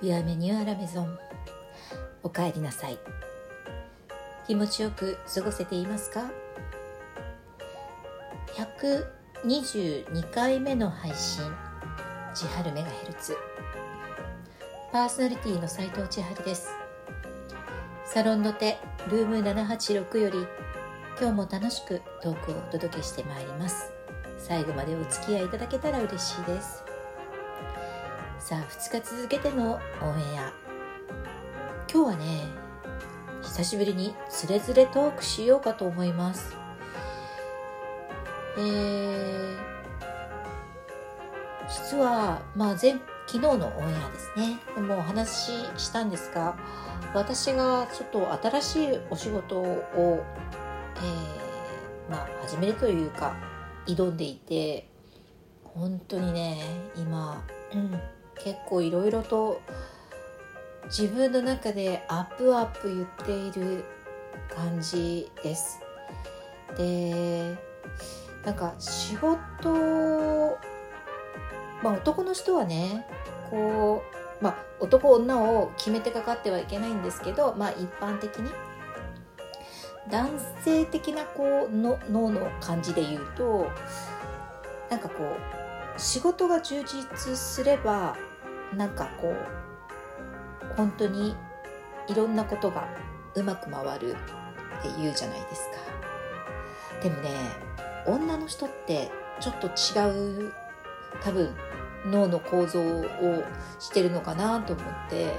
ビアメニューアラメゾン。おかえりなさい。気持ちよく過ごせていますか？122回目の配信。千春メガヘルツ。パーソナリティの斉藤千春です。サロンの手ルーム786より今日も楽しくトークをお届けしてまいります。最後までお付き合いいただけたら嬉しいです。さあ2日続けてのオンエア。今日はね久しぶりにつれづれトークしようかと思います。えー、実はまあ前昨日のオンエアですね。でもお話ししたんですが私がちょっと新しいお仕事を、えー、まあ始めるというか挑んでいて本当にね今、うん結構いろいろと自分の中でアップアップ言っている感じです。でなんか仕事まあ男の人はねこうまあ男女を決めてかかってはいけないんですけどまあ一般的に男性的なこうの脳の感じで言うとなんかこう仕事が充実すればなんかこう本当にいろんなことがうまく回るって言うじゃないですか。でもね女の人ってちょっと違う多分脳の構造をしてるのかなと思って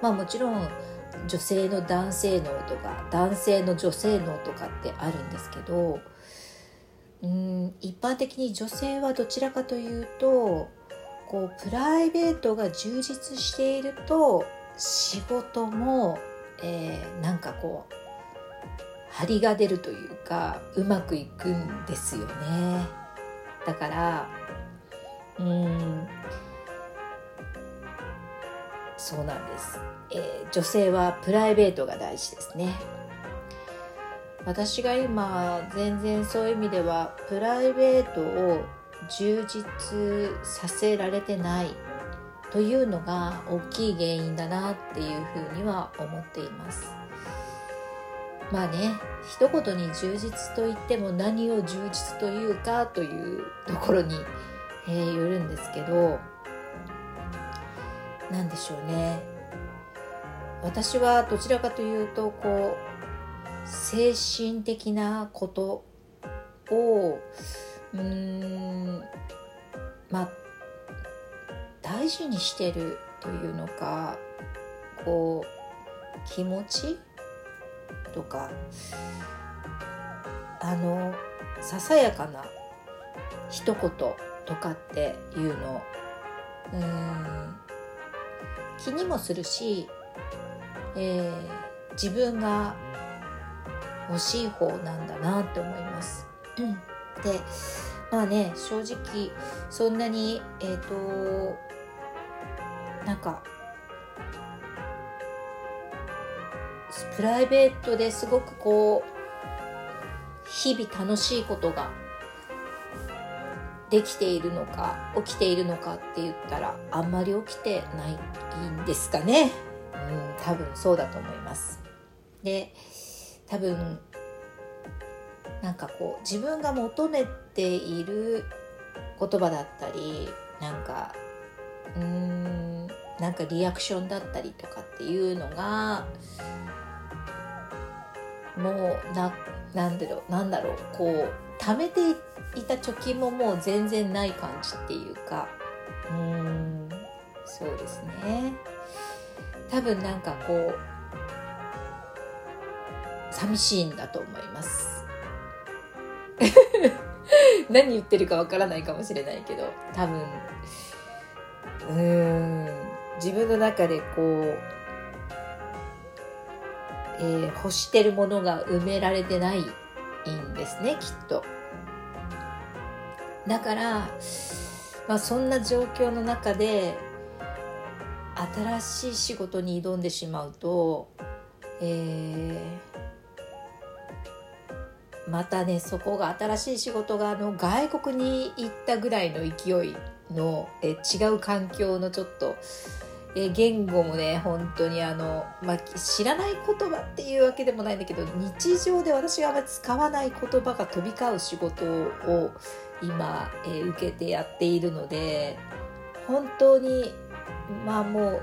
まあもちろん女性の男性脳とか男性の女性脳とかってあるんですけどうん一般的に女性はどちらかというとこうプライベートが充実していると仕事も、えー、なんかこう張りが出るというかうまくいくんですよね。だからうんそうなんです、えー、女性はプライベートが大事ですね。私が今全然そういう意味ではプライベートを充実させられてないというのが大きい原因だなっていうふうには思っています。まあね一言に充実といっても何を充実というかというところに、えー、よるんですけど何でしょうね。私はどちらかというとこう精神的なことをうんまあ大事にしてるというのかこう気持ちとかあのささやかな一言とかっていうのうん気にもするし、えー、自分が欲しい方なんだなって思います。うんでまあね正直そんなにえっ、ー、となんかプライベートですごくこう日々楽しいことができているのか起きているのかって言ったらあんまり起きてないんですかね。うん多分そうだと思います。で多分なんかこう自分が求めている言葉だったりなんかうーんなんかリアクションだったりとかっていうのがもうななんだろうなんだろうこう貯めていた貯金ももう全然ない感じっていうかうんそうですね。多分なんかこう寂しいんだと思います。何言ってるかわからないかもしれないけど多分うん自分の中でこう、えー、欲してるものが埋められてないんですねきっと。だから、まあ、そんな状況の中で新しい仕事に挑んでしまうと、えーまたねそこが新しい仕事があの外国に行ったぐらいの勢いのえ違う環境のちょっと、え言語もね本当にあの、まあ、知らない言葉っていうわけでもないんだけど日常で私があまり使わない言葉が飛び交う仕事を今、え、受けてやっているので本当にまあもう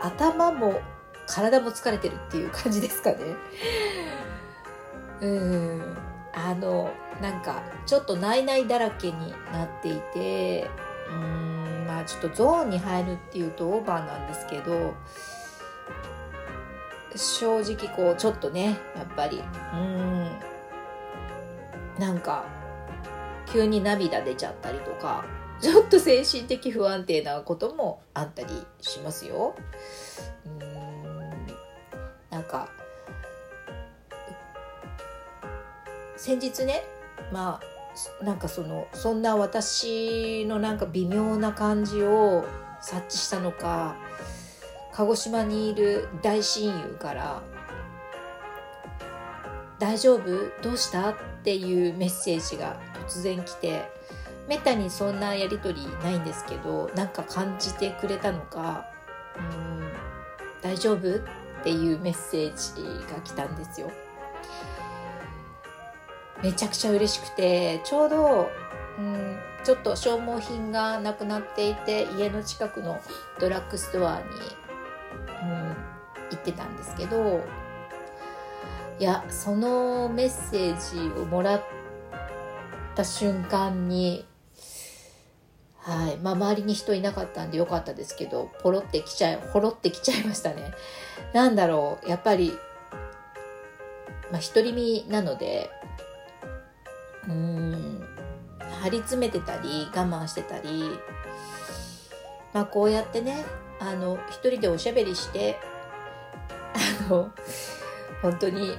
頭も体も疲れてるっていう感じですかね。うんあのなんかちょっとないないだらけになっていてうんまあちょっとゾーンに入るっていうとオーバーなんですけど正直こうちょっとねやっぱりうんなんか急に涙出ちゃったりとかちょっと精神的不安定なこともあったりしますよ。うんなんか先日ねまあなんかそのそんな私のなんか微妙な感じを察知したのか鹿児島にいる大親友から「大丈夫？どうした?」っていうメッセージが突然来てめったにそんなやり取りないんですけどなんか感じてくれたのか「うん大丈夫?」っていうメッセージが来たんですよ。めちゃくちゃ嬉しくてちょうど、うん、ちょっと消耗品がなくなっていて家の近くのドラッグストアに、うん、行ってたんですけどいやそのメッセージをもらった瞬間にはいまあ、周りに人いなかったんでよかったですけどポロってきちゃいほろってきちゃいましたね。なんだろうやっぱりまあ独り身なのでうん。張り詰めてたり我慢してたり。まあこうやってねあの一人でおしゃべりしてあの本当に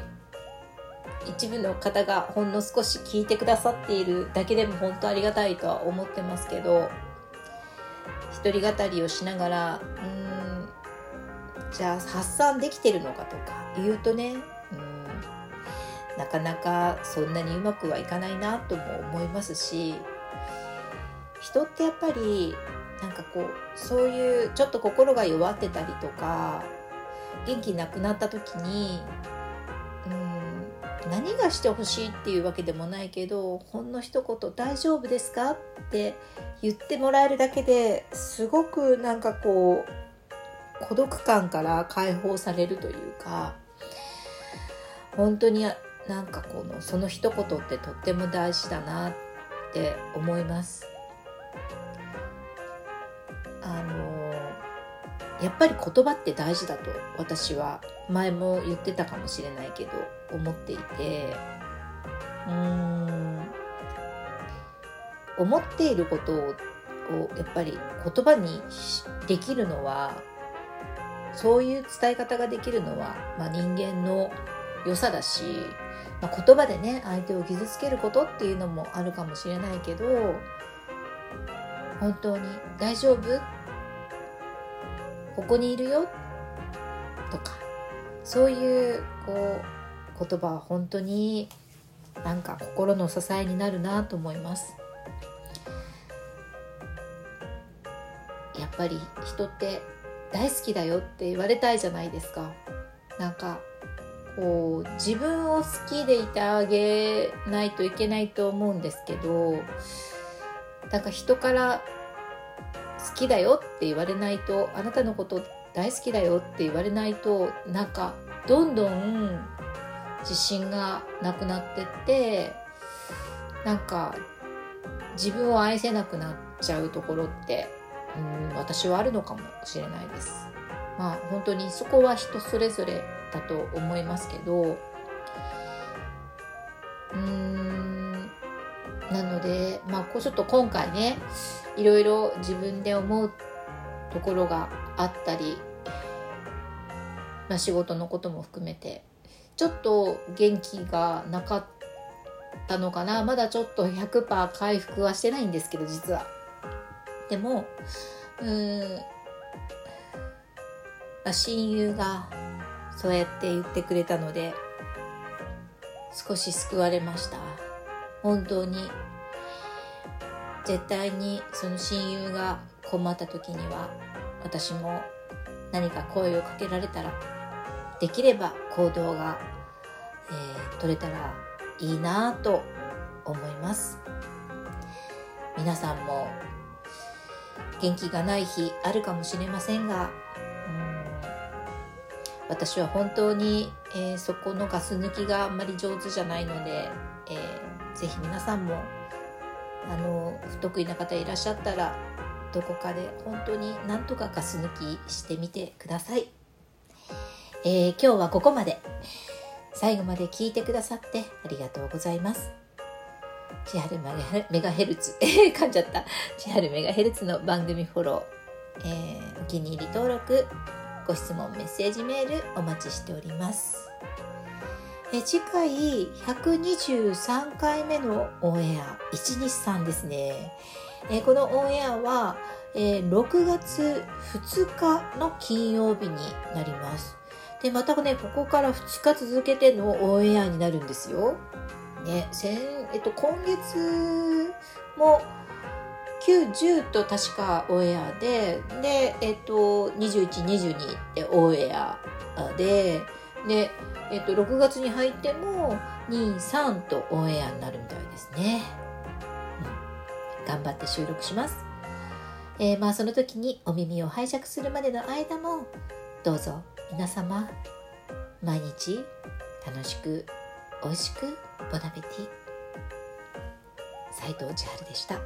一部の方がほんの少し聞いてくださっているだけでも本当ありがたいとは思ってますけど一人語りをしながらうんじゃあ発散できてるのかとか言うとねなかなかそんなにうまくはいかないなとも思いますし人ってやっぱりなんかこうそういうちょっと心が弱ってたりとか元気なくなった時にうん何がしてほしいっていうわけでもないけどほんの一言「大丈夫ですか?」って言ってもらえるだけですごくなんかこう孤独感から解放されるというか本当になんかこのその一言ってとっても大事だなって思います。あのやっぱり言葉って大事だと私は前も言ってたかもしれないけど思っていて。うーん。思っていることをやっぱり言葉にできるのはそういう伝え方ができるのは、まあ、人間の良さだしまあ、言葉でね相手を傷つけることっていうのもあるかもしれないけど本当に大丈夫？ここにいるよ？とかそういうこう言葉は本当になんか心の支えになるなと思います。やっぱり人って大好きだよって言われたいじゃないですか。なんかこう自分を好きでいてあげないといけないと思うんですけどなんか人から好きだよって言われないとあなたのこと大好きだよって言われないとなんかどんどん自信がなくなってってなんか自分を愛せなくなっちゃうところってうん私はあるのかもしれないです。まあ本当にそこは人それぞれだと思いますけどうーんなのでまあこうちょっと今回ねいろいろ自分で思うところがあったり、まあ、仕事のことも含めてちょっと元気がなかったのかなまだちょっと100%回復はしてないんですけど実は。でもうーん、親友がそうやって言ってくれたので少し救われました。本当に絶対にその親友が困った時には私も何か声をかけられたらできれば行動が、えー、取れたらいいなと思います。皆さんも元気がない日あるかもしれませんが私は本当に、えー、そこのガス抜きがあんまり上手じゃないので、えー、ぜひ皆さんもあの不得意な方いらっしゃったらどこかで本当になんとかガス抜きしてみてください、えー、今日はここまで。最後まで聞いてくださってありがとうございます。千春メガヘルツ噛んじゃった。千春メガヘルツの番組フォロー、えー、お気に入り登録ご質問メッセージメールお待ちしております。え次回123回目のオンエア123ですね。えこのオンエアは、え6月2日の金曜日になります。でまたねここから2日続けてのオンエアになるんですよ。ね先えっと今月も9、10と確かオンエアで、で、えっと、21、22ってオンエアで、で、えっと、6月に入っても、2、3とオンエアになるみたいですね。うん、頑張って収録します。えー、まあ、その時にお耳を拝借するまでの間も、どうぞ皆様、毎日楽しく、美味しく、ボナペティ。斉藤千春でした。